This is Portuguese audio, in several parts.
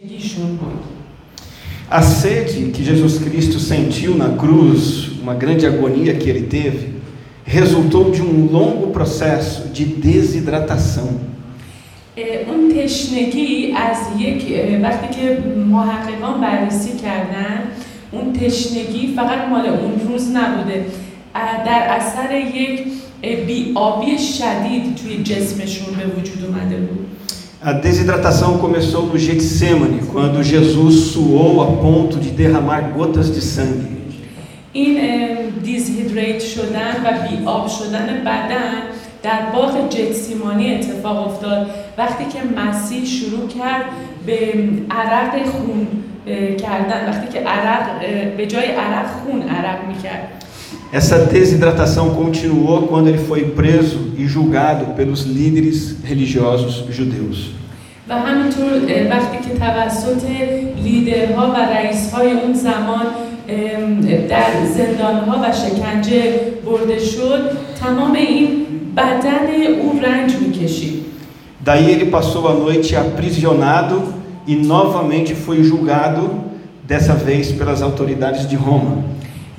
ایشون بود A sede que Jesus Cristo sentiu na cruz, uma grande agonia que ele teve, resultou de um longo processo de desidratação. اه، اون تشنگی از یک اه، وقتی که محققان بررسی کردن اون تشنگی فقط مال اون روز نبوده اه، در اثر یک اه، بی‌آبی شدید توی جسمشون به وجود اومده بود A desidratação começou no Getsemane, quando Jesus suou a ponto de derramar gotas de sangue. این دیزهیدریت شدن و بی‌آب شدن بدن در باغ جتسیمانی اتفاق افتاد وقتی که مسیح شروع کرد به عرق خون کردن وقتی که عرق به جای عرق خون عرق می‌کرد Essa desidratação continuou quando ele foi preso e julgado pelos líderes religiosos judeus. و همینطور اه، وقتی که توسط لیدرها و رئیسهای اون زمان ام، در زندانها و شکنجه برده شد تمام این بدن او رنج میکشید Daí ele passou a noite aprisionado e novamente foi julgado, dessa vez pelas autoridades de Roma.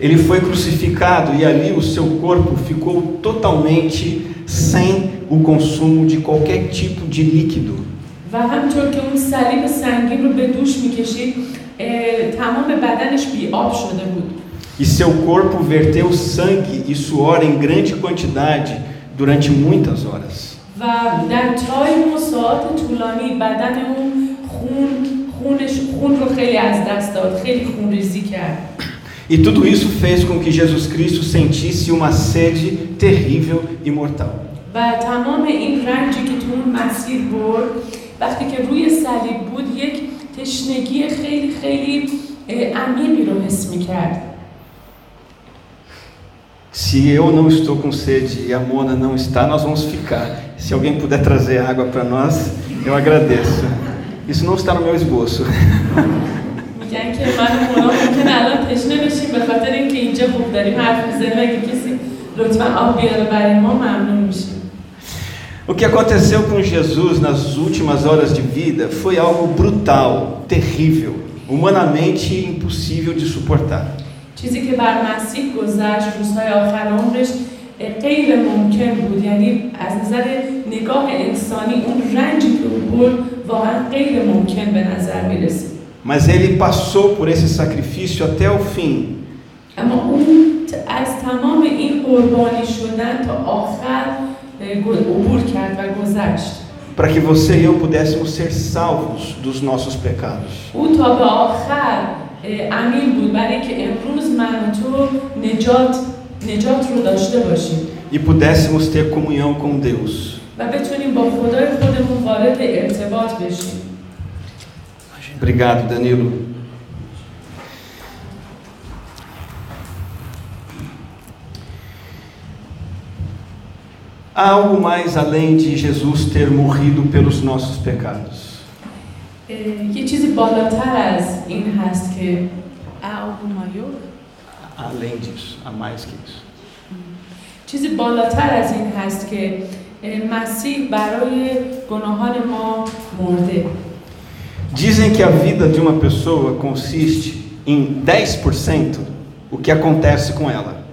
Ele foi crucificado e ali o seu corpo ficou totalmente sem o consumo de qualquer tipo de líquido. و همطور که اون صلیب سنگین رو به دوش میکشید اه، تمام بدنش بیاب شده بود E seu corpo verteu sangue e suor em grande quantidade durante muitas horas. و در تایم و ساعات طولانی بدن اون خون خونش خون رو خیلی از دست داد خیلی خون ریزی کرد E tudo isso fez com que Jesus Cristo sentisse uma sede terrível e mortal. و تمام این رنجی که تو اون مسیر برد وقتی که روی صلیب بود یک تشنگی خیلی خیلی اه، عمیقی رو حس میکرد Se eu não estou com sede e a Mona não está, nós vamos ficar. Se alguém puder trazer água para nós, eu agradeço. Isso não está no meu esboço. میگن که من و مونا ممکن الان تشنه بشیم به خاطر اینکه اینجا خوب داریم حرف میزنیم اگه کسی لطفا آب بیاره برای ما ممنون میشیم O que aconteceu com Jesus nas últimas horas de vida foi algo brutal, terrível, humanamente impossível de suportar. چیزی که بر مسیح گذشت روزهای آخر عمرش اه، غیر ممکن بود یعنی از نظر نگاه انسانی اون رنجی که او برد واقعا غیر ممکن به نظر میرسید Mas ele passou por esse sacrifício até o fim, اما اون ت- از تمام این قربانی شدن تا آخر اه، گ- عبور کرد و گذشت para que você e eu pudéssemos ser salvos dos nossos pecados. او تا به آخر اه، امین بود برای اینکه امروز من و تو نجات نجات رو داشته باشیم E pudéssemos ter comunhão com Deus. و بتونیم با خدای خودمون وارد ارتباط بشیم Obrigado, Danilo. Há algo mais além de Jesus ter morrido pelos nossos pecados. اه، یه چیزی بالاتر از این هست که اعومایو Além disso, há mais que isso. چیزی بالاتر از این هست که اه، مسیح برای گناهان ما مرده Dizem que a vida de uma pessoa consiste em 10% o que acontece com ela.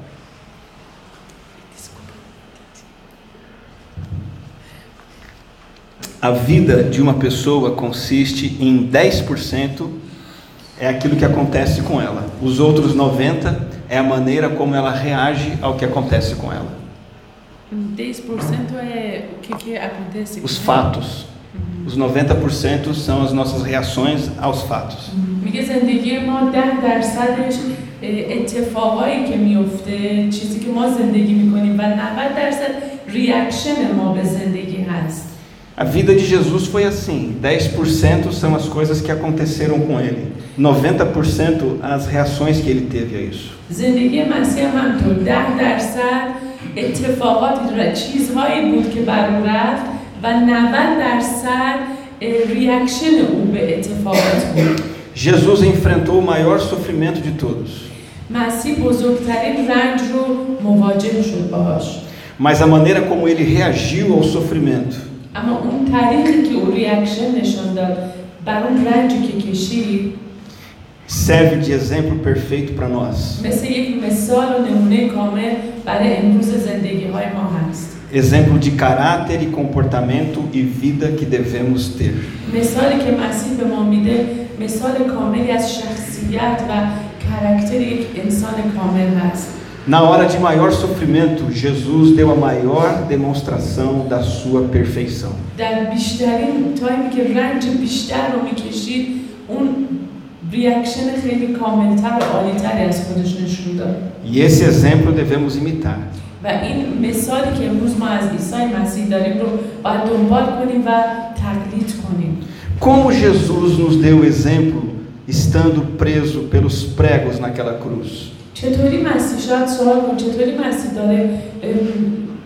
A vida de uma pessoa consiste em 10% é aquilo que acontece com ela. Os outros 90 é a maneira como ela reage ao que acontece com ela. 10% é o que, que acontece Os fatos. Os 90% são as nossas reações aos fatos. میگه زندگی ما ده درصدش اه، اتفاقایی که میفته چیزی که ما زندگی میکنیم و 90 درصد ریاکشن ما به زندگی هست A A vida de Jesus foi assim: 10% são as coisas que aconteceram com ele, 90% as reações que ele teve a isso. زندگی مسیح هم همطور ده درصد اتفاقات و چیزهایی بود که بر او رفت و 90 درصد اه، ریاکشن او به اتفاقات بود Jesus enfrentou o maior sofrimento de todos, مسیح بزرگترین رنج رو مواجه شد باهاش mas a maneira como ele reagiu ao sofrimento اما اون طریقی که او ریاکشن نشان داد بر اون رنجی که کشید serve de exemplo perfeito para nós. مثل یک مثال و نمونه کامل برای امروز زندگی های ما هست Exemplo de caráter e comportamento e vida que devemos ter. مثالی که مسیح به ما میده مثال کاملی از شخصیت و کرکتر یک انسان کامل هست Na hora de maior sofrimento, Jesus deu a maior demonstração da sua perfeição. در بیشترین تایمی که رنج بیشتر رو میکشید اون ریاکشن خیلی کاملتر و عالیتری از خودش نشون داد E esse exemplo devemos imitar. و این مثالی که امروز ما از عیسی مسیح داریم رو باید دنبال کنیم و تقلید کنیم Como Jesus nos deu exemplo estando preso pelos pregos naquela cruz? چطوری مسیح شاید سوال کن چطوری مسیح داره ام،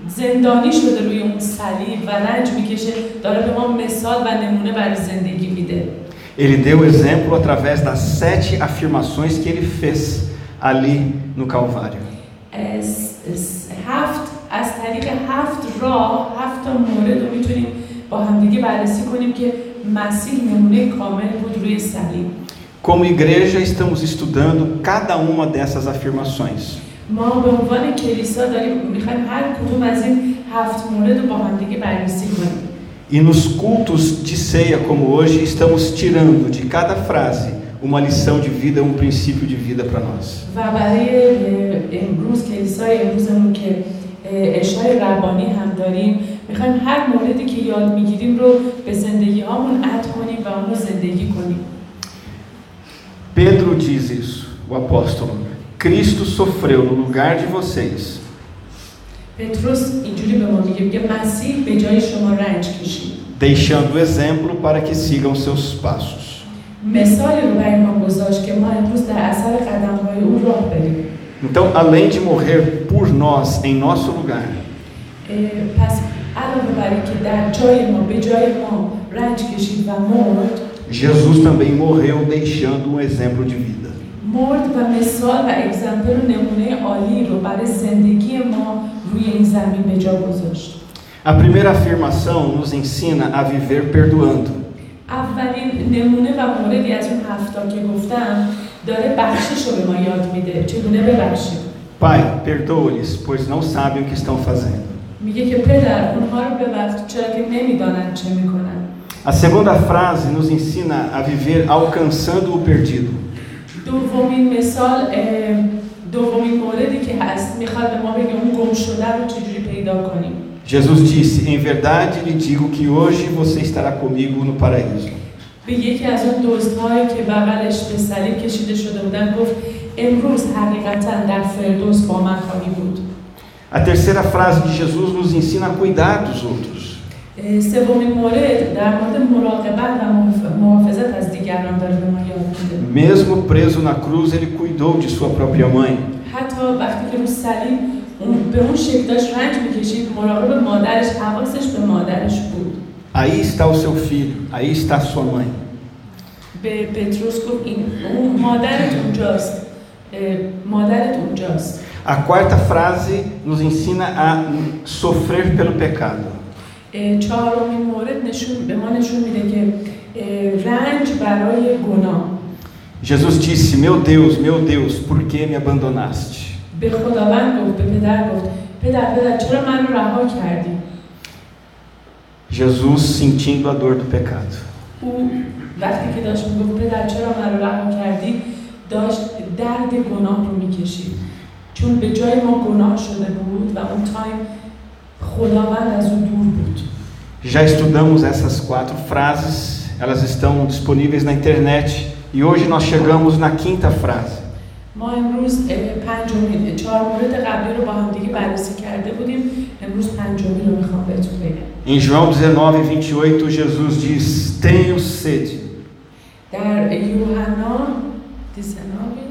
زندانی شده روی اون صلیب و رنج میکشه داره به ما مثال و نمونه برای زندگی میده Ele deu exemplo através das sete afirmações que ele fez ali no Calvário. از- از- هفت از طریق هفت راه هفت تا مورد رو میتونیم با همدیگه بررسی کنیم که مسیح نمونه کامل بود روی صلیب Como igreja, estamos estudando cada uma dessas afirmações. ما به عنوان کلیسا داریم میخوایم هر کدوم از این هفت مورد رو با همدیگه بررسی کنیم E nos cultos de ceia, como hoje, estamos tirando de cada frase uma lição de vida, um princípio de vida para nós. و برای اه، امروز کلیسای امروزمون که اه، اشای ربانی هم داریم میخوایم هر موردی که یاد میگیریم رو به زندگی هامون اد کنیم و اون رو زندگی کنیم Pedro diz isso, o apóstolo. Cristo sofreu no lugar de vocês, پتروس اینجوری به ما میگه میگه مسیح به جای شما رنج کشید deixando exemplo para que sigam seus passos. مثالی رو برای ما گذاشت که ما امروز در اثر قدم های او راه بریم Então, além de morrer por nós, em nosso lugar, اه، پس علاوه بر اینکه در جای ما به جای ما رنج کشید و مرد Jesus também morreu deixando um exemplo de vida. مرد و مثال و اگزمپل و نمونه عالی رو برای زندگی ما روی این زمین به جا گذاشت A primeira afirmação nos ensina a viver perdoando. اولین نمونه و موردی از اون هفتا که گفتم داره بخشش رو به ما یاد میده چگونه ببخشیم Pai, perdoa-lhes, pois não sabem o que estão fazendo. میگه که پدر اونها رو ببخش چرا که نمیدانند چه میکنن A segunda frase nos ensina a viver alcançando o perdido. دومین مثال اه، دومین موردی که هست میخواد به ما بگه اون گم شده رو چجوری پیدا کنیم Jesus disse: Em verdade lhe digo que hoje você estará comigo no paraíso. به یکی از اون دوستهایی که بغلش به صلیب کشیده شده بودن گفت امروز حقیقتا در فردوس با من خواهی بود A terceira frase de Jesus nos ensina a cuidar dos outros. اه، سومین مورد در مورد مراقبت و محاف- محافظت از دیگران داره به ما یاد میده Mesmo preso na cruz, ele cuidou de sua própria mãe. حتی وقتی که رو صلیب اون به اون شکل داشت رنج میکشید مراقب مادرش حواسش به مادرش بود Aí está o seu filho, aí está sua mãe. به پتروس گفت این اون مادرت اونجاست اه، مادرت اونجاست A quarta frase nos ensina a sofrer pelo pecado. اه، چهارمین مورد نشون به ما نشون میده که اه، رنج برای گناه Jesus disse: Meu Deus, meu Deus, por que me abandonaste? به خداوند گفت به پدر گفت پدر پدر چرا من رو رها کردی Jesus sentindo a dor do pecado. او وقتی که داشت میگفت پدر چرا من رو رها کردی داشت درد گناه رو میکشید چون به جای ما گناه شده بود و اون تایم خداوند از اون دور بود Já estudamos essas quatro frases, elas estão disponíveis na internet e hoje nós chegamos na quinta frase. ما امروز اه، پنجمین چهار مورد قبلی رو با هم دیگه بررسی کرده بودیم امروز پنجمین رو میخوام بهتون بگم Em João 19, 28, Jesus diz: Tenho sede. در یوحنا دیسنابی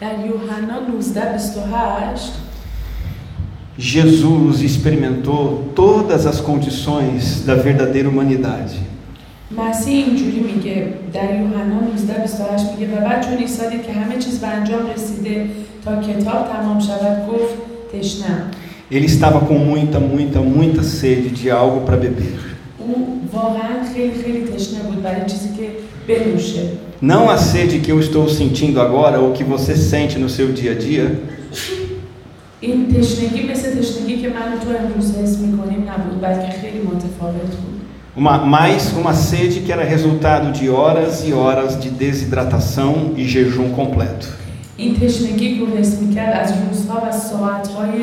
در یوحنا 19 28 Jesus experimentou todas as condições da verdadeira humanidade. مسیح اینجوری میگه در یوحنا 19 28 میگه و بعد چون عیسی دید که همه چیز به انجام رسیده تا کتاب تمام شود گفت تشنم Ele estava com muita, muita, muita sede de algo para beber. او واقعا خیلی خیلی تشنه بود برای چیزی که بنوشه Não a sede que eu estou sentindo agora ou que você sente no seu dia a dia, این تشنگی مثل تشنگی که من و تو امروز حس میکنیم نبود بلکه خیلی متفاوت بود uma, mais uma sede que era resultado de horas e horas de desidratação e jejum completo. این تشنگی رو حس میکرد از روزها و ساعتهای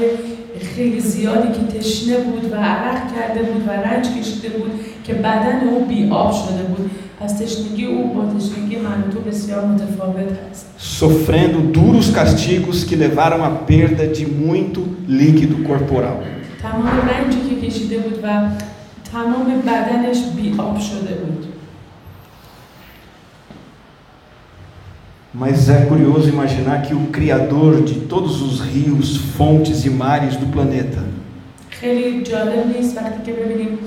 خیلی زیادی که تشنه بود و عرق کرده بود و رنج کشیده بود که بدن او بی آب شده بود پس تشنگی او با تشنگی من و تو بسیار متفاوت هست Sofrendo duros castigos que levaram à perda de muito líquido corporal. تمام رنجی که کشیده بود و تمام بدنش بی آب شده بود Mas é curioso imaginar que o Criador de todos os rios, fontes e mares do planeta خیلی جالب نیست وقتی که ببینیم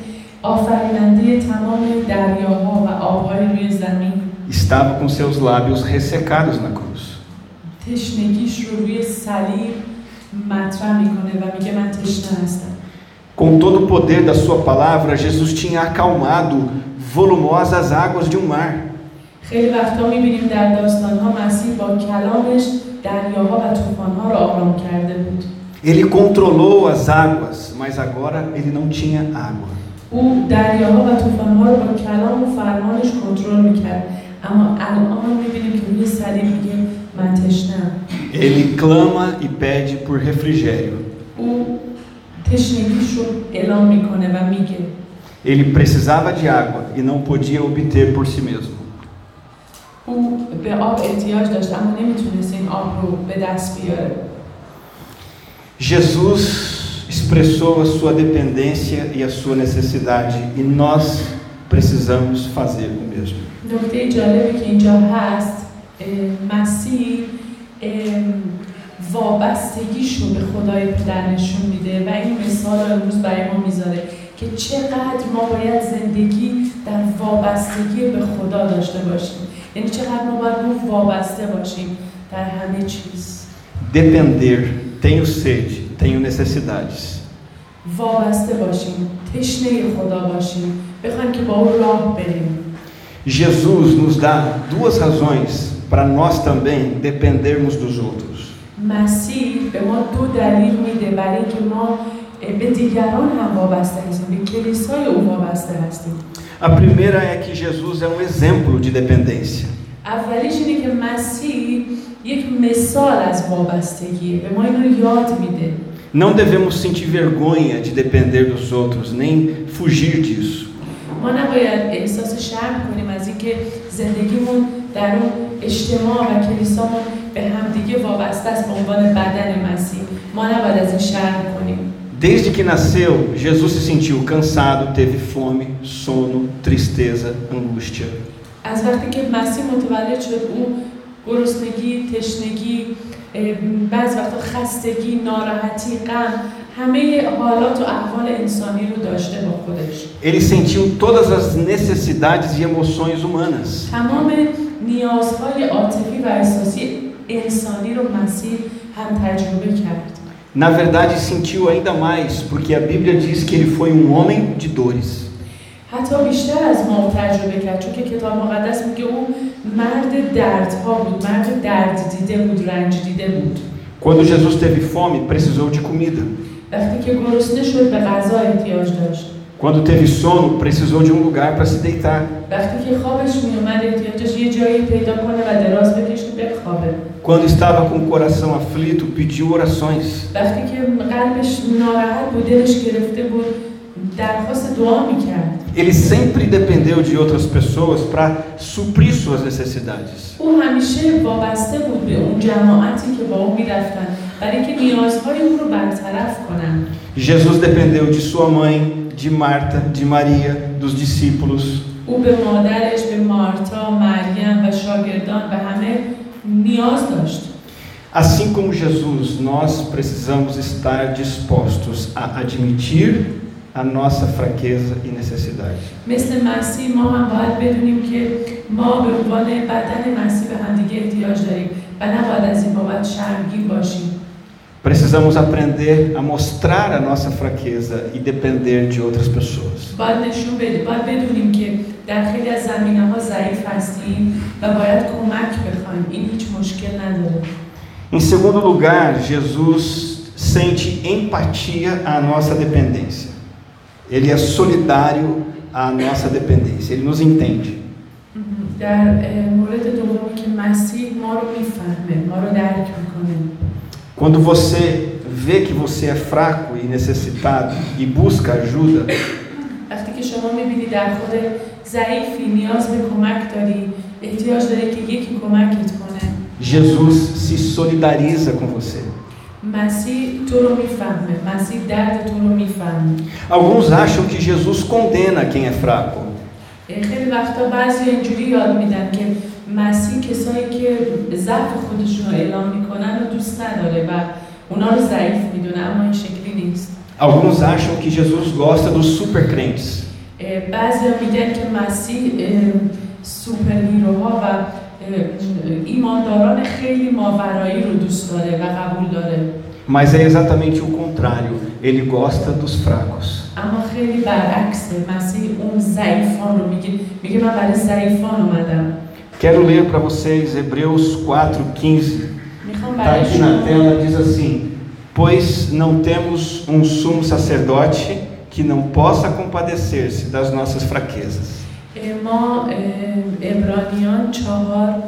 آفریننده تمام دریاها و آبهای روی زمین estava com seus lábios ressecados na cruz. تشنگیش رو روی صلیب مطرح میکنه و میگه من تشنه هستم Com todo o poder da sua palavra, Jesus tinha acalmado volumosas águas de um mar. خیلی وقتا میبینیم در داستانها مسیح با کلامش دریاها و طوفانها رو آرام کرده بود Ele controlou as águas, mas agora ele não tinha água. او دریاها و طوفانها رو با کلام و فرمانش کنترل میکرد اما الان میبینیم که روی صلیب میگه من تشنم Ele clama e pede por refrigério. او Ele precisava de água e não podia obter por si mesmo. او به آب احتیاج داشت اما نمیتونست این آب رو به دست بیاره Jesus expressou a sua dependência e a sua necessidade e nós precisamos fazer o mesmo. نکته جالبی که اینجا هست اه، مسیح اه، وابستگیش رو به خدای پدر نشون میده و این مثال رو امروز برای ما میذاره که چقدر ما باید زندگی در وابستگی به خدا داشته باشیم یعنی چقدر ما باید رو وابسته باشیم در همه چیز Depender, tenho sede, tenho necessidades. وابسته باشیم تشنه خدا باشیم بخوایم که با او راه بریم Jesus nos dá duas razões para nós também dependermos dos outros. مسیح به ما دو دلیل میده برای اینکه ما به دیگران هم وابسته هستیم به کلیسای او وابسته هستیم A primeira é que Jesus é um exemplo de dependência. اولیش اینه که مسیح یک مثال از وابستگیه به ما این رو یاد میده Não devemos sentir vergonha de depender dos outros, nem fugir disso. ما نباید احساس شرم کنیم از اینکه زندگیمون در اون اجتماع و کلیسامون به همدیگه وابسته است به عنوان بدن مسیح ما نباید از این شرم کنیم Desde que nasceu, Jesus se sentiu cansado, teve fome, sono, tristeza, angústia. از وقتی که مسیح متولد شد او گرسنگی، تشنگی، بعض وقتا خستگی، ناراحتی، غم همه حالات و احوال انسانی رو داشته با خودش Ele sentiu todas as necessidades e emoções humanas. تمام نیازهای عاطفی و احساسی انسانی رو مسیح هم تجربه کرد Na verdade, sentiu ainda mais, porque a Bíblia diz que ele foi um homem de dores. حتی بیشتر از ما تجربه کرد چون که کتاب مقدس میگه او مرد دردها بود مرد درد دیده بود رنج دیده بود Quando Jesus teve fome, precisou de comida. وقتی که گرسنه شد به غذا احتیاج داشت Quando teve sono, precisou de um lugar para se deitar. Quando estava com o coração aflito, pediu orações. Ele sempre dependeu de outras pessoas para suprir suas necessidades. Jesus dependeu de sua mãe, de Marta, de Maria, dos discípulos. او به مادرش به مارتا مریم و شاگردان به همه نیاز داشت Assim como Jesus, nós precisamos estar dispostos a admitir a nossa fraqueza e necessidade. مثل مسیح ما هم باید بدونیم که ما به عنوان بدن مسیح به همدیگه احتیاج داریم و نباید از این بابت شرمگین باشیم Precisamos aprender a mostrar a nossa fraqueza e depender de outras pessoas. باید نشون بده باید بدونیم که در خیلی از زمینه ها ضعیف هستیم و باید کمک بخوایم این هیچ مشکل نداره Em segundo lugar, Jesus sente empatia à nossa dependência. Ele é solidário à nossa dependência. Ele nos entende. در اه، مورد دومی که مسیح ما رو میفهمه ما رو درک میکنه Quando você vê que você é fraco e necessitado e busca ajuda, وقتی که شما میبینی در خود ضعیفی نیاز به کمک داری احتیاج داری که یکی کمکت کنه Jesus se solidariza com você. مسیح تو رو میفهمه مسیح درد تو رو میفهمه Alguns acham que Jesus condena quem é fraco. خیلی وقتا بعضی اینجوری یاد میدن که مسیح کسایی که ضعف خودشون رو اعلام می‌کنن رو دوست نداره و اونا رو ضعیف می‌دونه اما این شکلی نیست Alguns acham que Jesus gosta dos supercrentes. بعضی میگن که مسیح سوپر هیروها و ایمانداران خیلی ماورایی رو دوست داره و قبول داره Mas é exatamente o contrário. Ele gosta dos fracos. اما خیلی برعکسه مسیح اون ضعیفان رو میگه میگه من برای ضعیفان اومدم Quero ler para vocês Hebreus 4:15. میخوام Está برای aqui na شما tela, diz assim: Pois não temos um sumo sacerdote que não possa compadecer-se das nossas fraquezas. ما اه، عبرانیان چهار اه،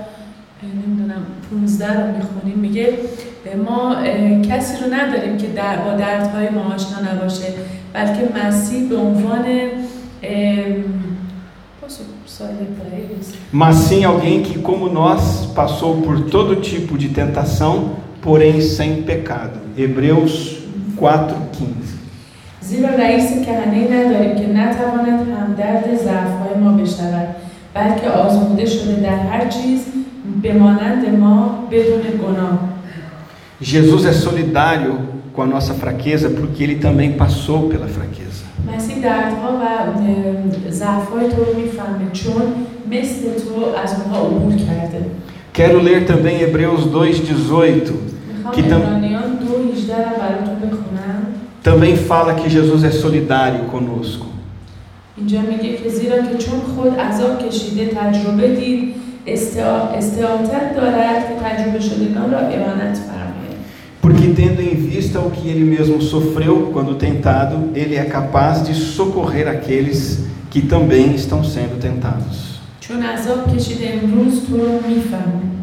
نمیدونم 15 رو میخونیم میگه اه، ما اه، کسی رو نداریم که در با دردهای ما آشنا نباشه بلکه مسیح به عنوان Mas sim alguém que, como nós, passou por todo tipo de tentação, porém sem pecado. Hebreus 4:15. زیرا رئیس کهنه نداریم که نتواند همدرد ضعفهای ما بشود بلکه آزموده شده در هر چیز به مانند ما بدون گناه Jesus é solidário com a nossa fraqueza porque ele também passou pela fraqueza. مسیح دردها و اه، ضعفهای تو رو میفهمه چون مثل تو از اونها عبور کرده Quero ler também Hebreus 2:18. میخوام که تم- عبرانیان دو هیجده رو براتون بخونم Também fala que Jesus é solidário conosco. اینجا میگه که زیرا که چون خود عذاب کشیده تجربه دید استعا- استعاطت دارد که تجربه شدگان را اعانت فرماید Porque, tendo em vista o que ele mesmo sofreu quando tentado, ele é capaz de socorrer aqueles que também estão sendo tentados. چون عذاب کشیده امروز تو رو میفهمه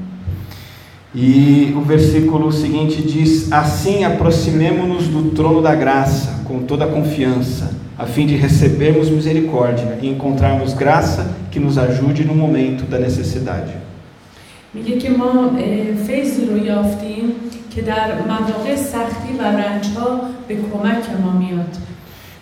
E o versículo seguinte diz: Assim aproximemo-nos do trono da graça com toda a confiança, a fim de recebermos misericórdia e encontrarmos graça que nos ajude no momento da necessidade. میگه که ما اه، فیضی رو یافتیم که در مواقع سختی و رنجها به کمک ما میاد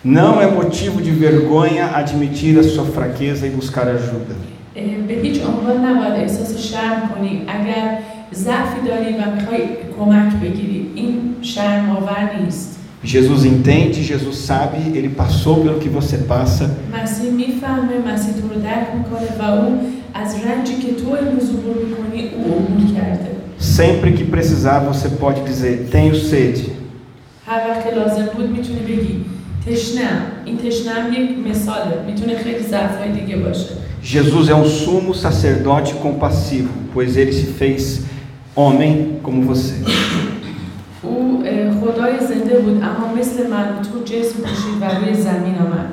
Não é motivo de vergonha admitir a sua fraqueza e buscar ajuda. اه، به هیچ عنوان نباید احساس شرم کنی اگر ضعفی داری و میخوای کمک بگیری این شرم آور نیست Jesus entende, Jesus sabe, ele passou pelo que você passa مسیح میفهمه مسیح تو رو درک میکنه و او از رنجی که تو امروز عبور میکنی او عبور کرده Sempre que precisar, você pode dizer: Tenho sede. هر وقت که لازم بود میتونی بگی تشنم این تشنم یک مثاله میتونه خیلی ضعفهای دیگه باشه Jesus é um sumo sacerdote compassivo, pois ele se fez homem como você. او اه، خدای زنده بود اما مثل من تو جسم پوشید و روی زمین آمد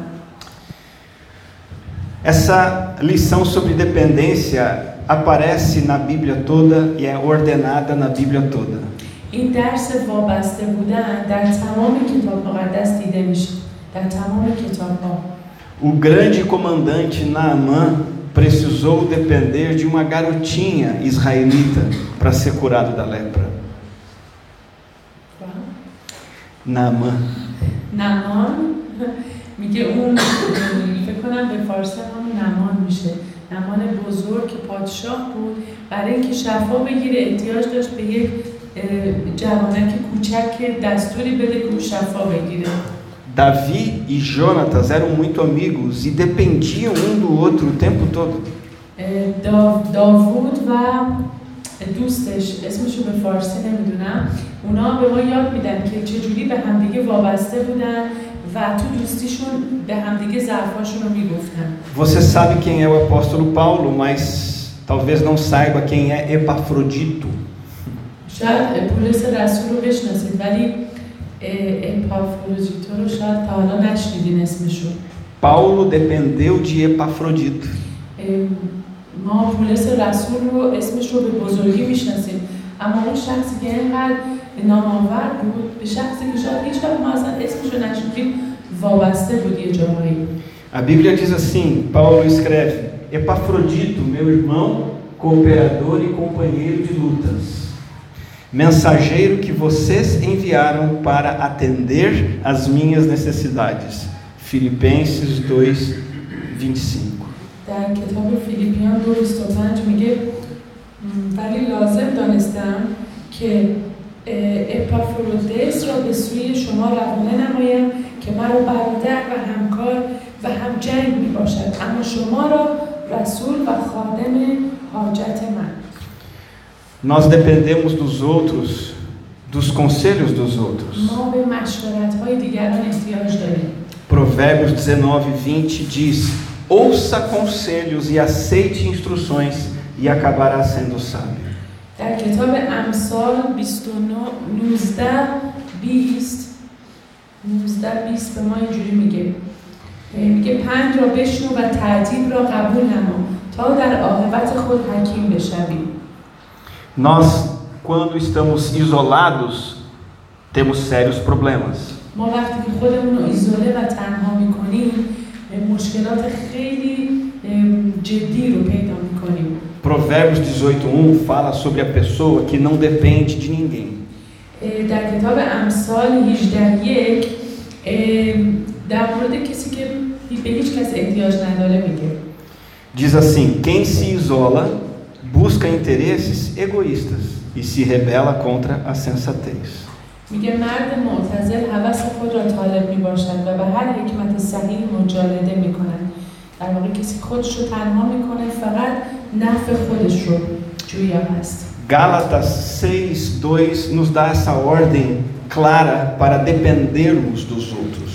Essa lição sobre dependência aparece na Bíblia toda e é ordenada na Bíblia toda. این درس وابسته بودن در تمام کتاب مقدس دیده میشه در تمام کتاب ها O grande comandante Naamã precisou depender de uma garotinha israelita para ser curado da lepra. Naamã. نمان میگه اون فکر کنم به فارسی هم نمان میشه نمان بزرگ که پادشاه بود. برای اینکه شفا بگیره احتیاج داشت به یک جوانک کوچک که دستوری بده که شفا بگیره. Davi e Jonatas eram muito amigos e dependiam um do outro o tempo todo. داوود و دوستش اسمشو به فارسی نمی‌دونم. اونا به ما یاد میدن که چجوری به همدیگه وابسته بودن. و تو دوستیشون به همدیگه ظرفاشون رو میگفتن Você sabe quem é o apóstolo Paulo, mas talvez não saiba quem é Epafrodito. شاید پولس رسول رو بشناسید ولی اپافروزیتو رو شاید تا حالا نشنیدین اسمشو Paulo dependeu de Epafrodito. اه، ما پولس رسول رو اسمش رو به بزرگی میشناسیم اما اون شخصی که اینقدر نامآور بود به شخصی که شاید هیچ وقت ما اصلا اسمش رو نشنیدیم وابسته بود یه جاهایی A Bíblia diz assim: Paulo escreve: Epafrodito, meu irmão, cooperador e companheiro de lutas, mensageiro que vocês enviaram para atender as minhas necessidades. Filipenses 2, 25. در کتاب فیلیپیان دو بیست و پنج میگه م، ولی لازم دانستم که اه، اپافرودیس را به سوی شما روانه نمایم که مرا برادر و همکار و هم جنگ می باشد اما شما را رسول و خادم حاجت من Nós dependemos dos outros, dos conselhos dos outros. ما به مشورت های دیگران احتیاج داریم Provérbios 19, 20 diz: Ouça conselhos e aceite instruções, e acabará sendo sábio. در کتاب امثال 29 19 20 19 20 به ما اینجوری میگه. میگه پند را بشنو و تعدیب را قبول نما تا در عاقبت خود حکیم بشوی. Nós, quando estamos isolados, temos sérios problemas. ما وقتی که خودمون رو ایزوله و تنها می‌کنیم مشکلات خیلی جدی رو پیدا می‌کنیم. Provérbios 18:1 fala sobre a pessoa que não depende de ninguém. اه، در کتاب امثال 18 یک اه، در مورد کسی که به هیچ کس احتیاج نداره میگه Diz assim: quem se isola busca interesses egoístas e se rebela contra a sensatez. میگه مرد معتزل هوس خود را طالب می باشد و به هر حکمت صحیح مجالده می کند در واقع کسی خودش رو تنها میکنه فقط نفع خودش رو جویا هست Gálatas 6:2 nos dá essa ordem clara para dependermos dos outros.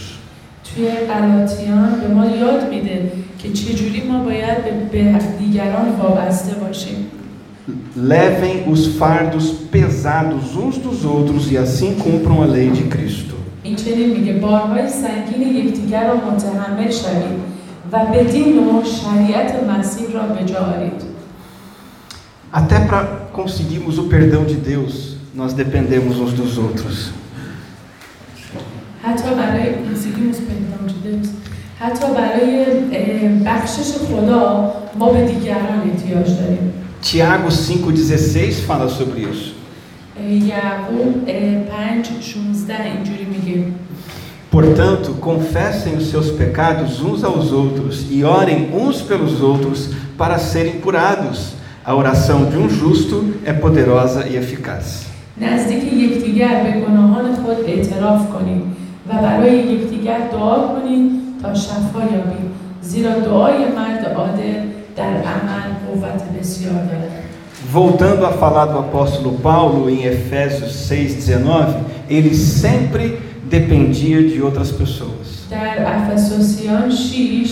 توی غلاطیان به ما یاد میده که چجوری ما باید به, به دیگران وابسته باشیم Levem os fardos pesados uns dos outros e assim cumpram a lei de Cristo. این چنین میگه بارهای سنگین یکدیگر را متحمل شوید و بدین نوع شریعت مسیح را به جا آرید Até para conseguirmos o perdão de Deus, nós dependemos uns dos outros. حتی برای موسیقیموس پندام جدیدوس حتی برای اه، بخشش خدا ما به دیگران احتیاج داریم Tiago 5,16 fala sobre isso. اه، یعقوب اه، پنج 16 اینجوری میگه Portanto, confessem os seus pecados uns aos outros e orem uns pelos outros para serem curados. A oração de um justo é poderosa e eficaz. نزدیک یکدیگر به گناهان خود اعتراف کنید و برای یکدیگر دعا کنید تا شفا یابید زیرا دعای مرد عادل در عمل قوت بسیار دارد Voltando a falar do apóstolo Paulo em Efésios 6,19, ele sempre dependia de outras pessoas. در افسوسیان 6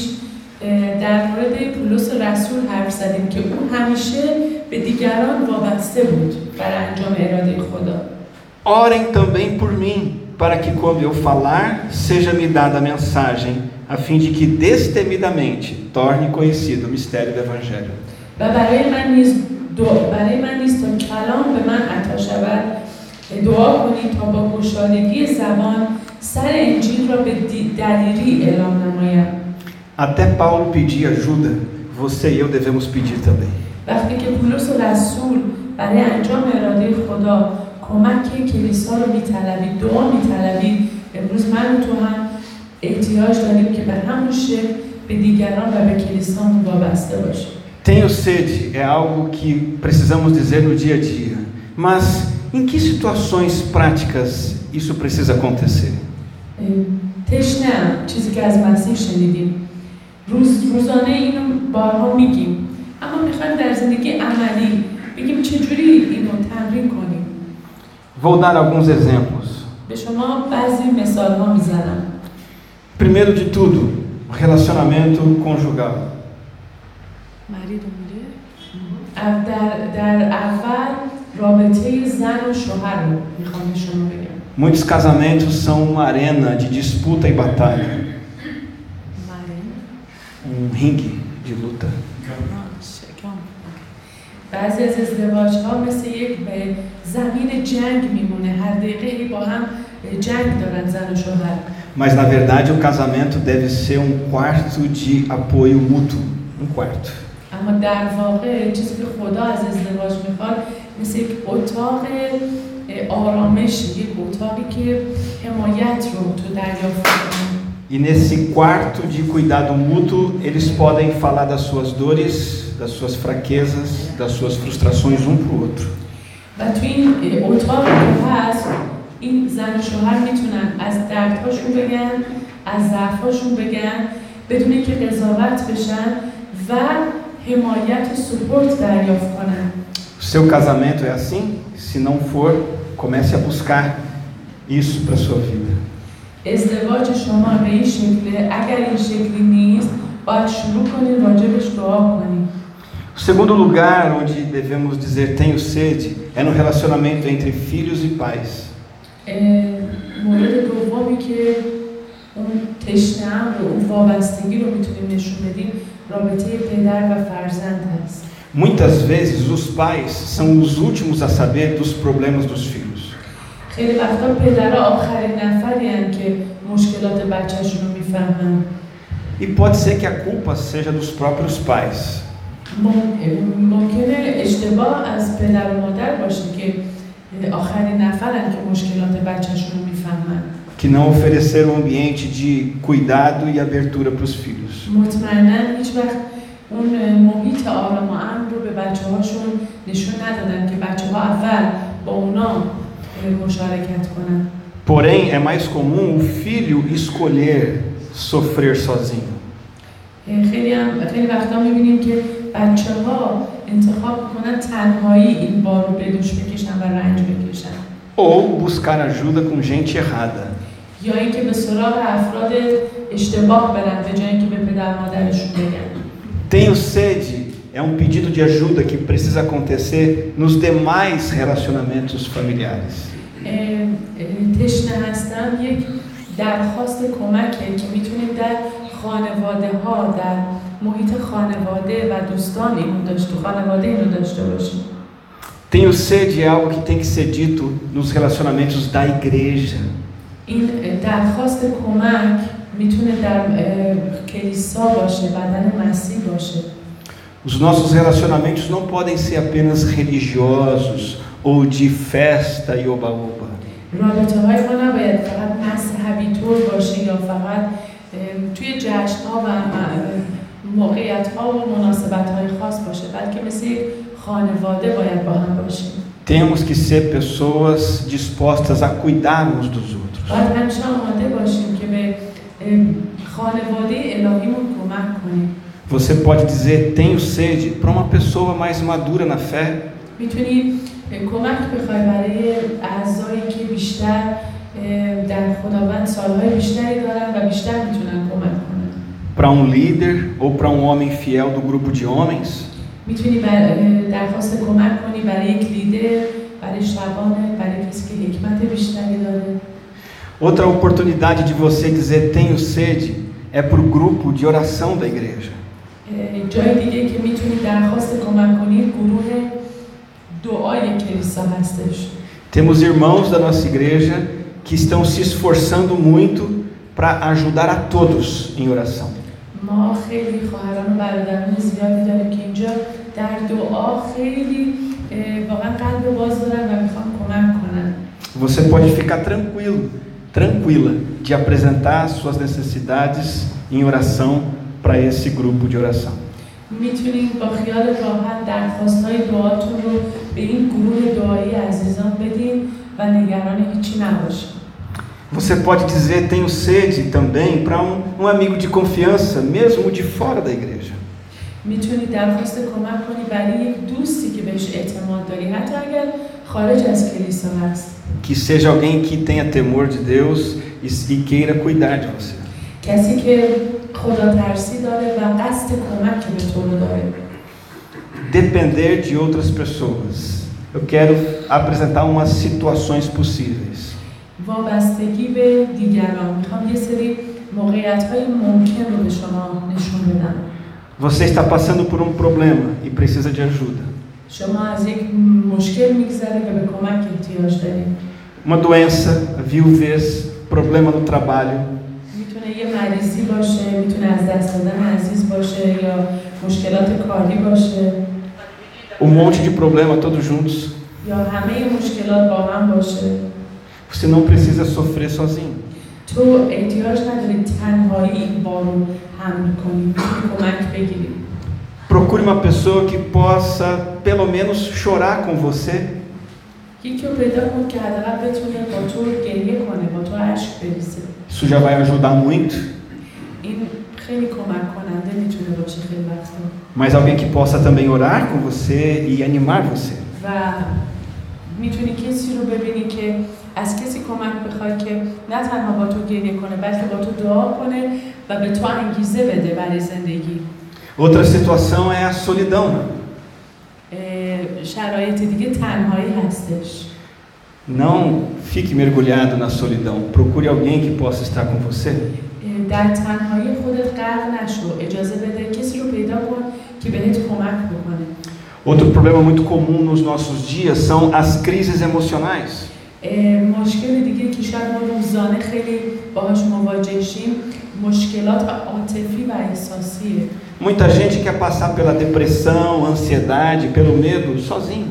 اه، در مورد پولس رسول حرف زدیم که او همیشه به دیگران وابسته بود برای انجام اراده خدا Orem também por mim, para que quando eu falar, seja me dada a mensagem, a fim de que destemidamente torne conhecido o mistério do Evangelho. و برای من نیز دعا برای من نیز تا کلام به من عطا شود دعا کنید تا با گشادگی زبان سر انجیل را به دی- دلیری اعلام نمایم Até Paulo pedia ajuda, você e eu devemos pedir também. وقتی که پولس رسول برای انجام اراده خدا کمک کلیسا رو میطلبید دعا میطلبید امروز من و تو هم احتیاج داریم که به همون شکل به دیگران و به کلیسامون وابسته باشیم Tenho sede é algo que precisamos dizer no dia a dia. Mas em que situações práticas isso precisa acontecer? اه، تشنم چیزی که از مسیح شنیدیم روز روزانه اینو بارها میگیم اما میخوایم در زندگی عملی بگیم چجوری اینو تمرین کنیم Vou dar alguns exemplos. به شما بعضی مثال ها میزنم Primeiro de tudo, o relacionamento conjugal. در, در اول رابطه زن و شوهر رو میخوام به شما بگم Muitos casamentos são uma arena de disputa e batalha, um ringue de luta. بعضی از ازدواج ها مثل یک به زمین جنگ میمونه هر دقیقه با هم جنگ دارن زن و شوهر Mas na verdade o casamento deve ser um quarto de apoio mútuo, um quarto. اما در واقع چیزی که خدا از ازدواج میخواد مثل یک اتاق آرامش یک اتاقی که حمایت رو تو دریافت کنن E nesse quarto de cuidado mútuo, eles podem falar das suas dores, das suas fraquezas, das suas frustrações um para o outro. و تو این اتاق که هست این زن و شوهر میتونن از دردهاشون بگن از ضعفاشون بگن بدون اینکه قضاوت بشن و حمایت و سپورت دریافت کنن O seu casamento é assim? Se não for, comece a buscar isso para a sua vida. ازدواج شما به این شکله اگر این شکلی نیست باید شروع کنید راجبش دعا کنید O segundo lugar onde devemos dizer tenho sede é no relacionamento entre filhos e pais. اه، مورد دومی که اون تشنه رو اون وابستگی رو میتونیم نشون بدیم رابطه پدر و فرزند هست Muitas vezes os pais são os últimos a saber dos problemas dos filhos. E pode ser que a culpa seja dos próprios pais. Que não ofereceram um ambiente de cuidado e abertura para os filhos. اون محیط آرام و امن رو به بچه هاشون نشون ندادن که بچه ها اول با اونا مشارکت کنن Porém, é mais comum o filho escolher sofrer sozinho. خیلی هم خیلی وقتا می‌بینیم که بچه ها انتخاب تنهایی این بار رو به دوش بکشن و رنج بکشن Ou buscar ajuda com gente errada. یا اینکه به سراغ افراد اشتباه برن به جای اینکه به پدر مادرشون بگن Tenho sede é um pedido de ajuda que precisa acontecer nos demais relacionamentos familiares. اه، اه، تشنه هستم یک درخواست کمکه که میتونیم در خانواده ها در محیط خانواده و دوستان اینو داشته خانواده اینو داشته باشیم Tenho sede é algo que tem que ser dito nos relacionamentos da igreja. این درخواست کمک میتونه در اه، کلیسا باشه بدن مسیح باشه Os nossos relacionamentos não podem ser apenas religiosos ou de festa e oba-oba. رابطه های ما نباید فقط مذهبی طور باشه یا فقط اه، توی جشن ها و موقعیت ها و مناسبت های خاص باشه بلکه مثل یک خانواده باید با هم باشیم Temos que ser pessoas dispostas a cuidar uns dos outros. باید همیشه آماده باشیم که به اه، خانواده الهیمون کمک کنیم Você pode dizer tenho sede para uma pessoa mais madura na fé, میتونی کمک بخوای برای اعضایی که بیشتر اه، در خداوند سالهای بیشتری دارن و بیشتر میتونن کمک کنن para um líder ou para um homem fiel do grupo de homens, میتونی بر- اه، درخواست کمک کنی برای یک لیدر برای شبانه برای کسی که حکمت بیشتری داره Outra oportunidade de você dizer tenho sede é para o grupo de oração da igreja. Temos irmãos da nossa igreja que estão se esforçando muito para ajudar a todos em oração. Você pode ficar tranquilo tranquila de apresentar suas necessidades em oração para esse grupo de oração. میتونید با خیال راحت درخواست های دعاتون رو به این گروه دعایی عزیزان بدین و نگران هیچی نباشید Você pode dizer tenho sede também para um, um amigo de confiança, mesmo de fora da igreja. میتونید درخواست کمک کنی برای یک دوستی که بهش اعتماد داری حتی اگر خارج از کلیسا هست Que seja alguém que tenha temor de Deus e, e queira cuidar de você. کسی که خدا ترسی داره و قصد کمک به تو رو داره Depender de outras pessoas. Eu quero apresentar umas situações possíveis. وابستگی به دیگران میخوام یه سری موقعیت های ممکن رو به شما نشون بدم Você está passando por um problema e precisa de ajuda. شما از یک مشکل میگذره و به کمک احتیاج دارید Uma doença, viuvez, problema no trabalho, میتونه یه مریضی باشه میتونه از دست دادن عزیز باشه یا مشکلات کاری باشه um monte de problema todos juntos. یا همه مشکلات با هم باشه Você não precisa sofrer sozinho. تو احتیاج نداری تنهایی این بار رو حمل کنی میتونی کمک بگیری Procure uma pessoa que possa, pelo menos, chorar com você, یکی رو پیدا کن که حداقل بتونه با تو گریه کنه با تو عشق بریزه isso já vai ajudar muito. این خیلی کمک کننده میتونه باشه خیلی وقتا Mas alguém que possa também orar com você e animar você. و میتونی کسی رو ببینی که از کسی کمک بخوای که نه تنها با تو گریه کنه بلکه با تو دعا کنه و به تو انگیزه بده برای زندگی Outra situação é a solidão. اه، شرایط دیگه تنهایی هستش Não fique mergulhado na solidão. Procure alguém que possa estar com você. اه، در تنهایی خودت غرق نشو اجازه بده کسی رو پیدا کن که بهت کمک بکنه Outro problema muito comum nos nossos dias são as crises emocionais. اه، مشکل دیگه که شاید ما روزانه خیلی باهاش مواجه شیم مشکلات عاطفی و احساسیه Muita gente quer passar pela depressão, ansiedade, pelo medo sozinho.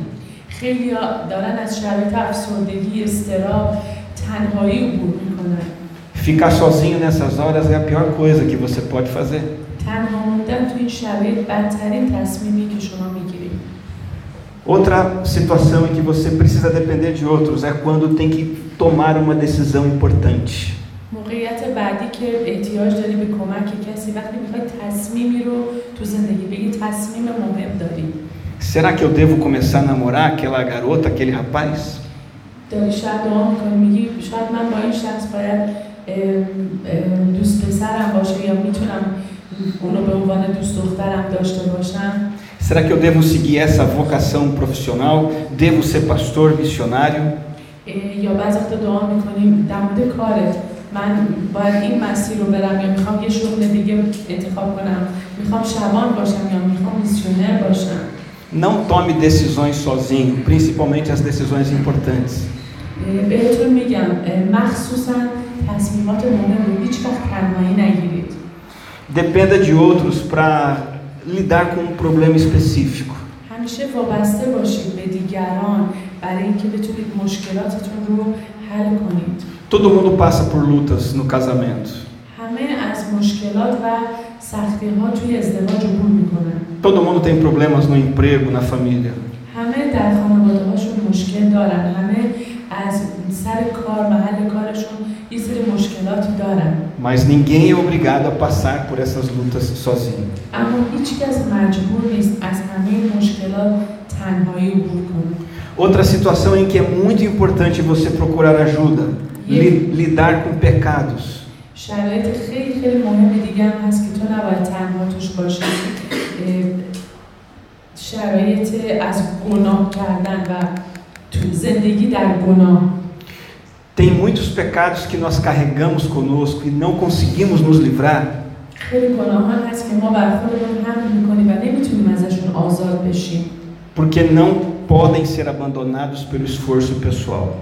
خیلی دارن از شرایط افسردگی استراب تنهایی عبور میکنن Ficar sozinho nessas horas é a pior coisa que você pode fazer. تنها موندن تو این شرایط بدترین تصمیمی که شما میگیرید Outra situação em que você precisa depender de outros é quando tem que tomar uma decisão importante. موقعیت بعدی که احتیاج داری به کمک کسی وقتی میخوای تصمیمی رو تو زندگی بگی تصمیم مهم داری Será que eu devo começar a namorar aquela garota, aquele rapaz? داری شاید دعا میکنی میگی شاید من با این شخص باید ام، ام، دوست پسرم باشه یا میتونم اونو به عنوان دوست دخترم داشته باشم Será que eu devo seguir essa vocação profissional? Devo ser pastor, missionário? اه، یا بعضی وقتا دعا میکنیم در مورد کارت من باید این مسیر رو برم یا می‌خوام یه شغل دیگه انتخاب کنم؟ می‌خوام شبان باشم یا می‌خوام میسیونر باشم؟ Não tome decisões sozinho, principalmente as decisões importantes. اه، بهتون میگم اه، مخصوصا تصمیمات مهم رو هیچ وقت تنهایی نگیرید. Dependa de outros para lidar com um problema específico. همیشه وابسته باشید به دیگران برای اینکه بتونید مشکلاتتون رو حل کنید. Todo mundo passa por lutas no casamento. Todo mundo tem problemas no emprego, na família. Mas ninguém é obrigado a passar por essas lutas sozinho. Outra situação em que é muito importante você procurar ajuda lidar com pecados. شرایط خیلی خیلی مهم دیگه هم هست که تو نباید تنها توش باشی اه، شرایط از گناه کردن و تو زندگی در گناه Tem muitos pecados que nós carregamos conosco e não conseguimos nos livrar, خیلی گناهان هست که ما بر خودمون حمل میکنیم و نمیتونیم ازشون آزاد بشیم porque não podem ser abandonados pelo esforço pessoal.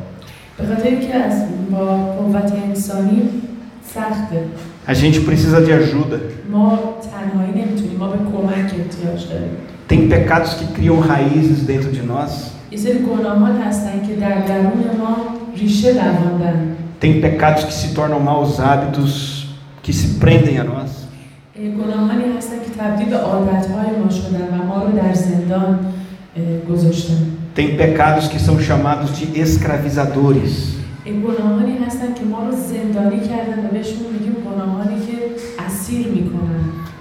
به خاطر که از با قوت انسانی سخته A gente precisa de ajuda. ما تنهایی نمیتونیم ما به کمک احتیاج داریم Tem pecados que criam raízes dentro de nós. یه سری گناهان هستن که در درون ما ریشه دواندن Tem pecados que se tornam maus hábitos que se prendem a nós. اه، گناهانی هستن که تبدیل به عادتهای ما شدن و ما رو در زندان اه، گذاشتن tem pecados que são chamados de escravizadores.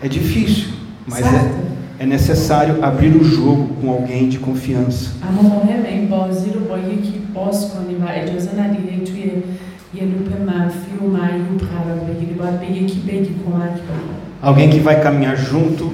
É difícil, mas é, é necessário abrir o jogo com alguém de confiança. Alguém que vai caminhar junto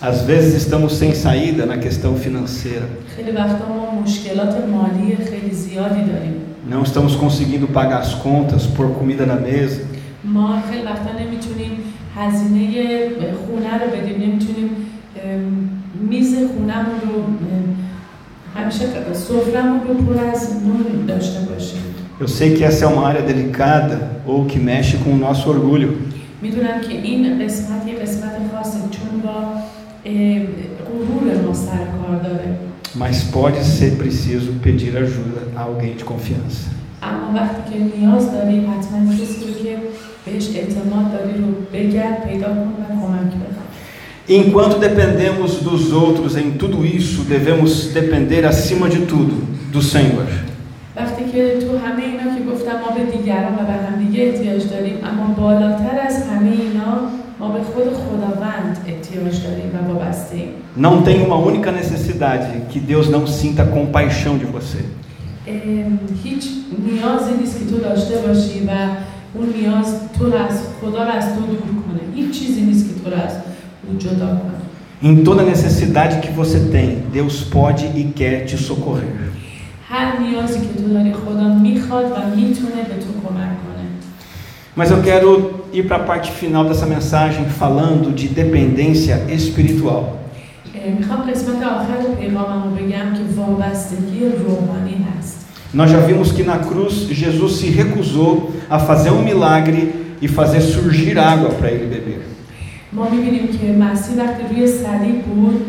Às vezes estamos sem saída na questão financeira. خیلی وقتا ما مشکلات مالی خیلی زیادی داریم Não estamos conseguindo pagar as contas, pôr comida na mesa. ما خیلی وقتا نمیتونیم هزینه خونه رو بدیم نمیتونیم ام، میز خونهمون رو ام، همیشه سفرمون رو پر از نون داشته باشیم Eu sei que essa é uma área delicada ou que mexe com o nosso orgulho. میدونم که این قسمت یه قسمت خاصه چون با ام، غرور ما سر کار داره Mas pode ser preciso pedir ajuda a alguém de confiança. اما وقتی که نیاز داری حتما کسی رو که بهش اعتماد داری رو بگرد پیدا کن و کمک بخواه Enquanto dependemos dos outros em tudo isso, devemos depender acima de tudo do Senhor. وقتی که تو همه اینا که گفتم ما به دیگران و به همدیگه احتیاج داریم اما بالاتر از não tem uma única necessidade que Deus não sinta compaixão de você. Em toda necessidade que você tem, Deus pode e quer te socorrer. Mas eu quero ir para a parte final dessa mensagem falando de dependência espiritual. اه، میخوام قسمت آخر پیغامم رو بگم که وابستگی روحانی هست Nós já vimos que na cruz Jesus se recusou a fazer um milagre e fazer surgir água para ele beber. ما میبینیم که مسیح وقتی روی صلیب بود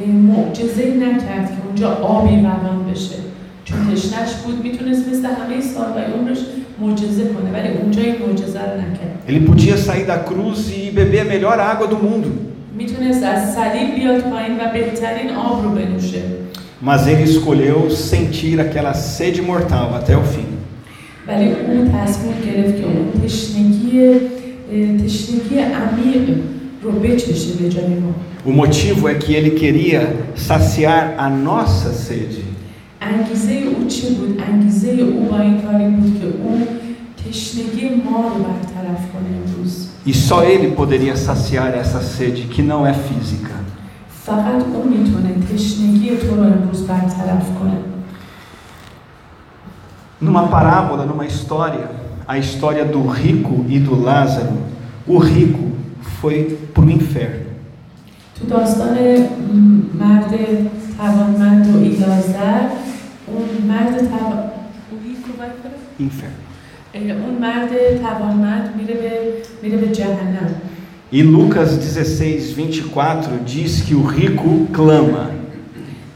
اه، معجزه نکرد که اونجا آبی روان بشه چون تشنش بود میتونست مثل همه سالهای عمرش ele podia sair da cruz e beber a melhor água do mundo. Mas ele escolheu sentir aquela sede mortal até o fim. O motivo é que ele queria saciar a nossa sede. انگیزه او چی بود؟ انگیزه او با این کاری بود که او تشنگی ما رو برطرف کنه امروز E só ele poderia saciar essa sede que não é física. فقط او میتونه تشنگی تو رو امروز برطرف کنه Numa parábola, numa história, a história do rico e do Lázaro, o rico foi para o inferno. تو داستان م، مرد توانمند و ایلازر اون مرد توان Inferno. اون مرد توانمند میره به میره به جهنم E Lucas 16, 24 diz que o rico clama.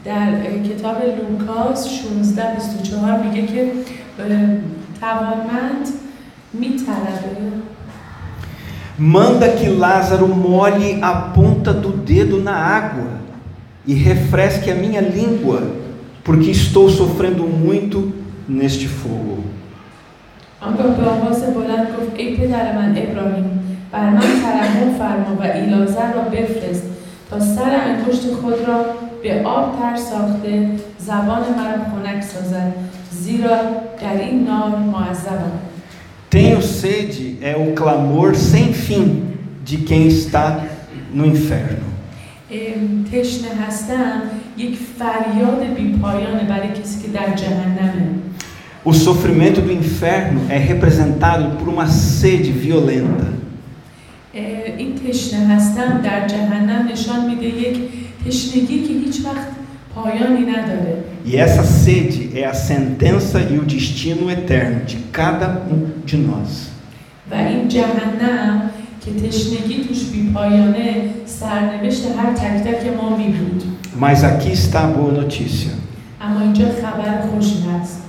در اه، کتاب لوکاس 16 24 میگه که اه، توانمند میطلبه Manda que Lázaro molhe a ponta do dedo na água e refresque a minha língua, porque estou sofrendo muito neste fogo. آنگاه به آواز بلند گفت ای پدر من ابراهیم بر من ترحم فرما و ایلازر را بفرست تا سر انگشت خود را به آب تر ساخته زبان مرا خنک سازد زیرا در این نار معذبم Tenho sede é o clamor sem fim de quem está no inferno. ام، تشنه هستم یک فریاد بیپایانه برای کسی که در جهنمه O sofrimento do inferno é representado por uma sede violenta. اه، این تشنه هستم در جهنم نشان میده یک تشنگی که هیچ وقت پایانی نداره E essa sede é a sentença e o destino eterno de cada um de nós. و این جهنم که تشنگی توش بیپایانه سرنوشت هر تک تک ما می بود Mas aqui está a boa notícia. اما اینجا خبر خوشی هست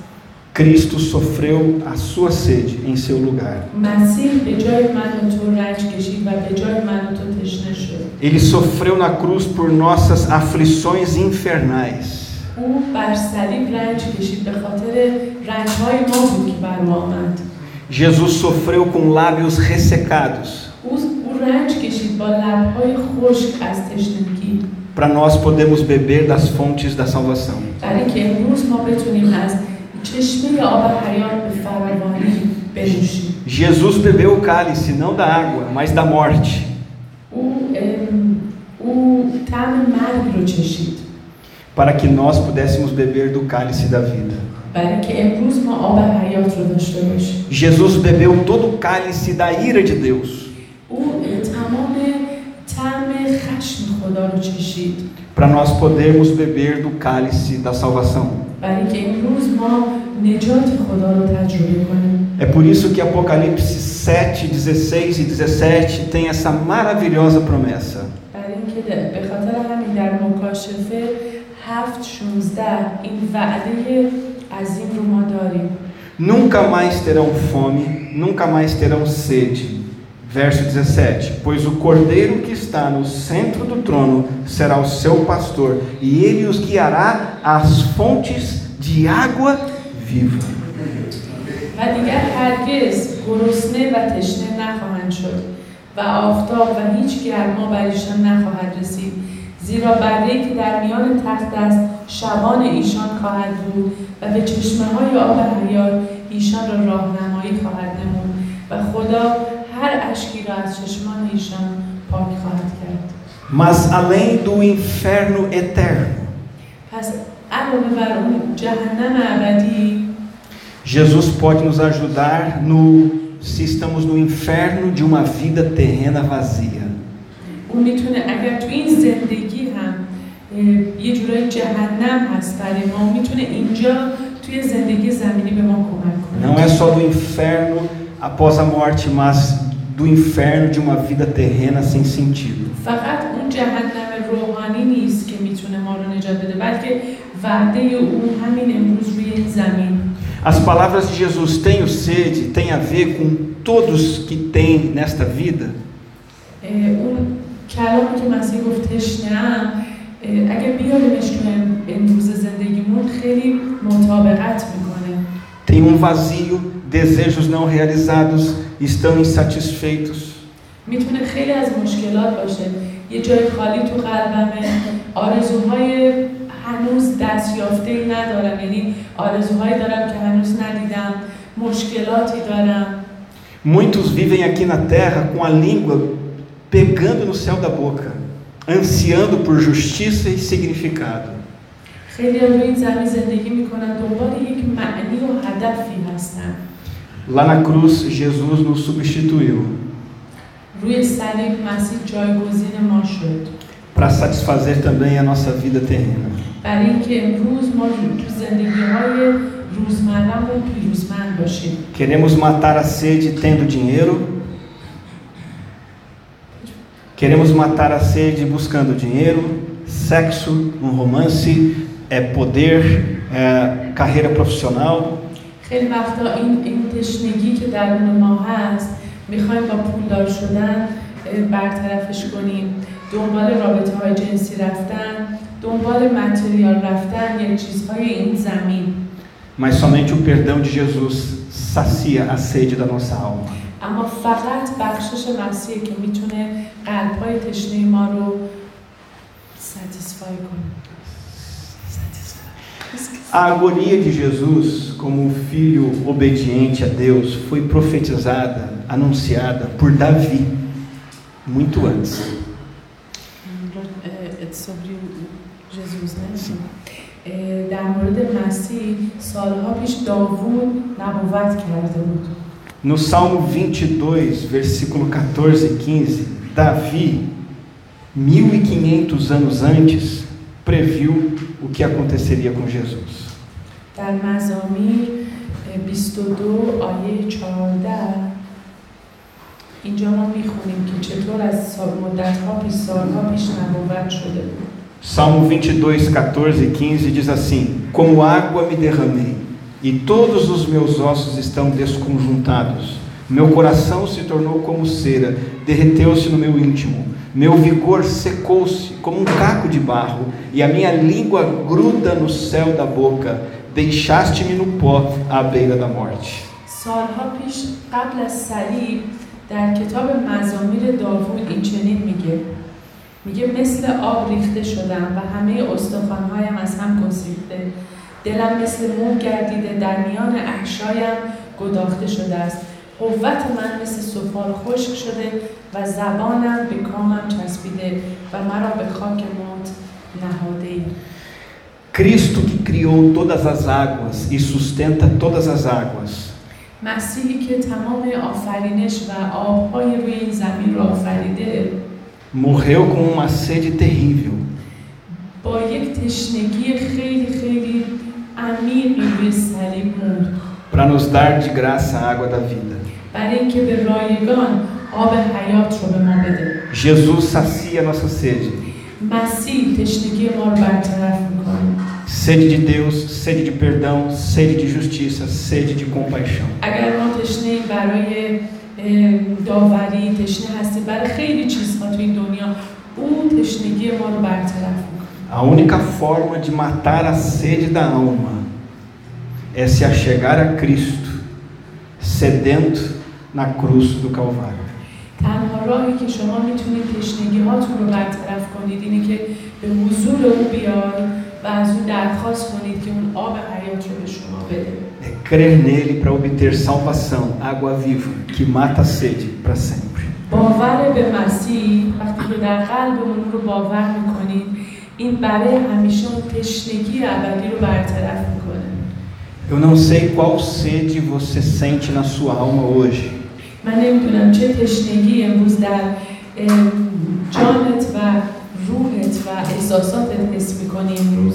Cristo sofreu a sua sede em seu lugar. مسیح به جای من و تو رنج کشید و به جای من و تو تشنه شد Ele sofreu na cruz por nossas aflições infernais. او بر صلیب رنج کشید به خاطر رنج های ما بود که بر ما آمد Jesus sofreu com lábios ressecados Para nós podemos beber das fontes da salvação. Jesus bebeu o cálice não da água, mas da morte. Para que nós pudéssemos beber do cálice da vida. Jesus bebeu todo o cálice da ira de Deus. Para nós podermos beber do cálice da salvação. É por isso que Apocalipse 7, 16 e 17 tem essa maravilhosa promessa. Nunca mais terão fome, nunca mais terão sede. Verso 17: Pois o cordeiro que está no centro do trono será o seu pastor, e ele os guiará às fontes de água viva. و دیگر هرگز گرسنه و تشنه نخواهند شد و آفتاب و هیچ گرما بر ایشان نخواهد رسید زیرا برده که در میان تخت است شبان ایشان خواهد بود و به چشمه های آب حیات ایشان را راهنمایی خواهد نمود و خدا هر اشکی را از چشمان ایشان پاک خواهد کرد Mas além do inferno eterno, پس علاوه بر اون جهنم ابدی Jesus pode nos ajudar no se estamos no inferno de uma vida terrena vazia. اون میتونه اگر تو این زندگی هم اه، یه جورای جهنم هست برای ما اون میتونه اینجا توی زندگی زمینی به ما کمک Não کنه é só do inferno após a morte, mas do inferno de uma vida terrena sem sentido. فقط اون جهنم روحانی نیست که میتونه ما رو نجات بده بلکه وعده اون همین امروز روی این زمین As palavras de Jesus, tenho sede, tem a ver com todos que têm nesta vida. اه، اون کلامی که مسیح گفت تشنه‌ام اه، اگه بیاریمش تو ام- امروز زندگیمون خیلی مطابقت میکنه Tem um vazio, desejos não realizados, estão insatisfeitos. میتونه خیلی از مشکلات باشه یه جای خالی تو قلبمه آرزوهای هنوز دستیافته ای ندارم یعنی آرزوهایی دارم که هنوز ندیدم مشکلاتی دارم Muitos vivem aqui na terra com a língua pegando no céu da boca, ansiando por justiça e significado. خیلی روی این زمین زندگی میکنن دنبال یک معنی و هدفی هستن Lá na cruz, Jesus nos substituiu. Para satisfazer também a nossa vida terrena. Queremos matar a sede tendo dinheiro. Queremos matar a sede buscando dinheiro, sexo, um romance, é poder, é carreira profissional. خیلی وقتا این, این تشنگی که درون ما هست می‌خوایم با پولدار شدن برطرفش کنیم دنبال رابطه های جنسی رفتن دنبال متریال رفتن یا چیزهای این زمین Mas somente o perdão de Jesus sacia a sede da nossa alma. اما فقط بخشش مسیح که می‌تونه قلب های تشنه ما رو ستیسفای کنه Satisfy. A agonia de Jesus como um filho obediente a Deus foi profetizada, anunciada por Davi muito antes. É, é sobre o Jesus, né? Sim. É, در مورد مسیح سالها پیش داوود نبوت کرده بود. No Salmo 22, versículo 14 e 15, Davi, 1500 anos antes, previu o que aconteceria com Jesus. در مزامیر 22 آیه 14 اینجا ما میخونیم که چطور از مدت ها پیش سالها پیش نبوت شده بود Salmo 22, 14 e 15 diz assim: Como água me derramei, e todos os meus ossos estão desconjuntados. Meu coração se tornou como cera, derreteu-se no meu íntimo. Meu vigor secou-se como um caco de barro, e a minha língua gruda no céu da boca. Deixaste-me no pó à beira da morte. سالها پیش قبل از صلیب در کتاب مزامیر داوود این چنین میگه میگه مثل آب ریخته شدم و همه استخوانهایم از هم گسیخته دلم مثل موم گردیده در میان احشایم گداخته شده است قوت من مثل سفال خشک شده و زبانم به کامم چسبیده و مرا به خاک موت نهاده Cristo que criou todas as águas e sustenta todas as águas. مسیحی که تمام آفرینش و آبهای روی این زمین را آفریده morreu com uma sede terrível. با یک تشنگی خیلی خیلی عمیقی روی صلیب مرد para nos dar de graça a água da vida. برای اینکه به رایگان آب حیات رو به ما بده Jesus sacia nossa sede. مسیح تشنگی ما رو برطرف میکنه Sede de Deus, sede de perdão, sede de justiça, sede de compaixão. اگر ما تشنه برای اه، داوری تشنه هستیم برای خیلی چیزها تو این دنیا اون تشنگی ما رو برطرف میکنه A única forma de matar a sede da alma é se achegar a Cristo, sedento na cruz do Calvário. تنها راهی که شما میتونید تشنگی هاتون رو برطرف کنید اینه که به حضور او بیاید و از او درخواست کنید که اون آب حیات رو به شما بده É crer nele para obter salvação, água viva, que mata a sede para sempre. باور به مسیح وقتی که در قلبمون اون رو باور میکنید این برای همیشه اون تشنگی ابدی رو برطرف میکنه Eu não sei qual sede você sente na sua alma hoje, من نمیدونم چه تشنگی امروز در ام، جانت و روحت و احساساتت حس میکنی امروز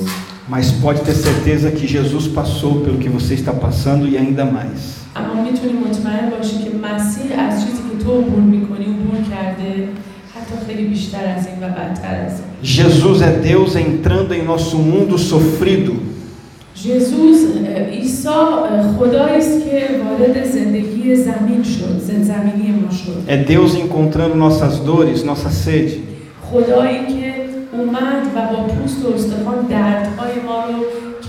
mas pode ter certeza que Jesus passou pelo que você está passando e ainda mais. اما میتونی مطمئن باشی که مسیح از چیزی که تو عبور میکنی عبور کرده حتی خیلی بیشتر از این و بدتر از این Jesus é Deus entrando em nosso mundo sofrido, جزوس عیسی خدایی است که وارد زندگی زمین شد زن- زمینی ما شد é Deus encontrando nossas dores, nossa sede. خدایی که اومد و با پوست و استخوان دردهای ما رو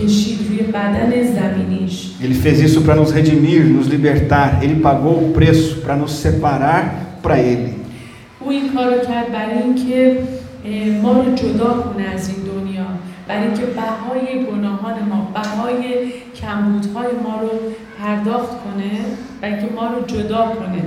کشید روی بدن زمینیش Ele fez isso para nos redimir, nos libertar. Ele pagou o preço para nos separar para Ele. او این کار رو کرد برای اینکه اه، ما رو جدا کنه از این دنیا برای اینکه بهای گناهان ما بهای کمبودهای ما رو پرداخت کنه و اینکه ما رو جدا کنه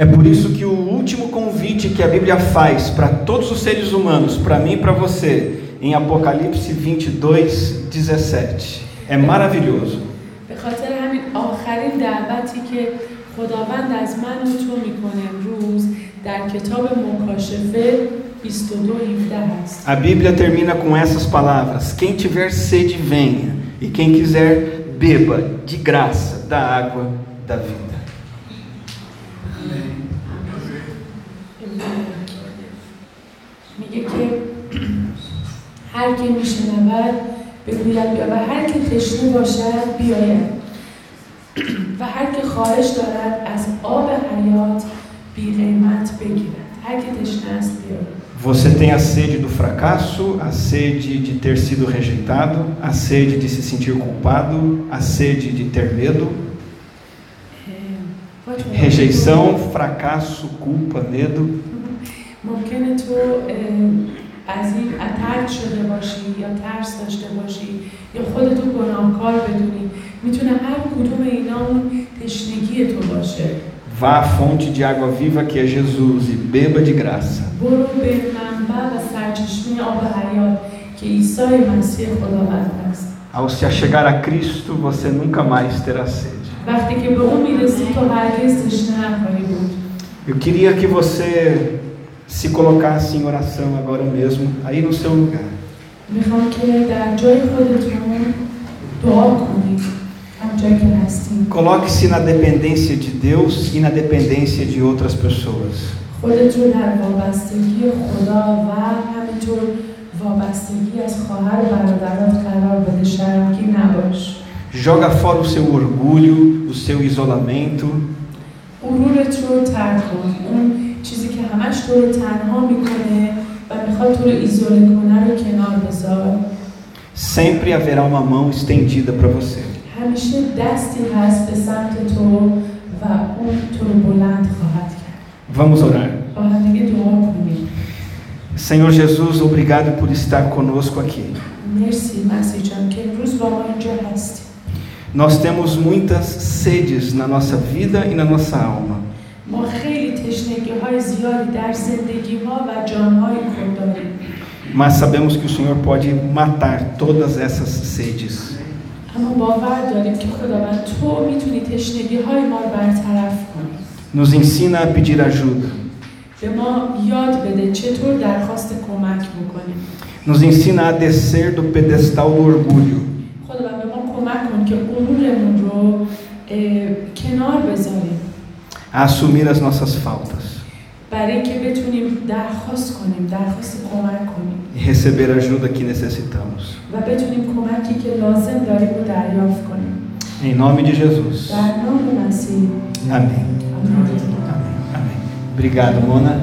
É por isso que o último convite que a Bíblia faz para todos os seres humanos, para mim e para você, em Apocalipse 22, 17, é maravilhoso. به خاطر همین آخرین دعوتی که خداوند از من و تو میکنه امروز در کتاب مکاشفه 22 17 هست A Bíblia termina com essas palavras: Quem tiver sede, venha, e quem quiser, beba de graça da água da vida. میگه که هر که میشنود بگوید بیا و هر که تشنه باشد بیاید و هر که خواهش دارد از آب حیات بی قیمت بگیرد هر که تشنه است بیاید Você tem a sede do fracasso, a sede de ter sido rejeitado, a sede de se sentir culpado, a sede de ter medo, rejeição, fracasso, culpa, medo. ممکنه تو اه، از این ترد شده باشی یا ترس داشته باشی یا خودتو گناهکار بدونی میتونه هر کدوم اینا اون تشنگی تو باشه Vá à fonte de água viva que é Jesus e beba de graça. برو به منبع و سرچشمه آب حیات که عیسی مسیح خداوند است Ao se achegar a Cristo, você nunca mais terá sede. وقتی که به اون میرسی تو هرگز تشنه نخواهی بود Eu queria que você se colocasse em oração agora mesmo, aí no seu lugar. میخوام که در جای خودتون دعا کنید Coloque-se na dependência de Deus e na dependência de outras pessoas. Joga fora o seu orgulho, o seu isolamento. Sempre haverá uma mão estendida para você. همیشه دستی هست به سمت تو و اون تو رو بلند خواهد کرد Vamos orar. با هم دیگه دعا کنیم Senhor Jesus, obrigado por estar conosco aqui. مرسی مسیح جان که امروز با ما اینجا هستی Nós temos muitas sedes na nossa vida e na nossa alma. ما خیلی تشنگی های زیادی در زندگی ها و جان های خود داریم Mas sabemos que o Senhor pode matar todas essas sedes. Nos ensina a pedir ajuda. Nos ensina a descer do pedestal do orgulho. A assumir as nossas faltas برای اینکه بتونیم درخواست کنیم درخواست کمک کنیم E receber a ajuda que necessitamos. و بتونیم کمکی که لازم داریم رو دریافت کنیم Em nome de Jesus. در نام مسیح Amém. آمین. Amém. Amém. Obrigado, Mona.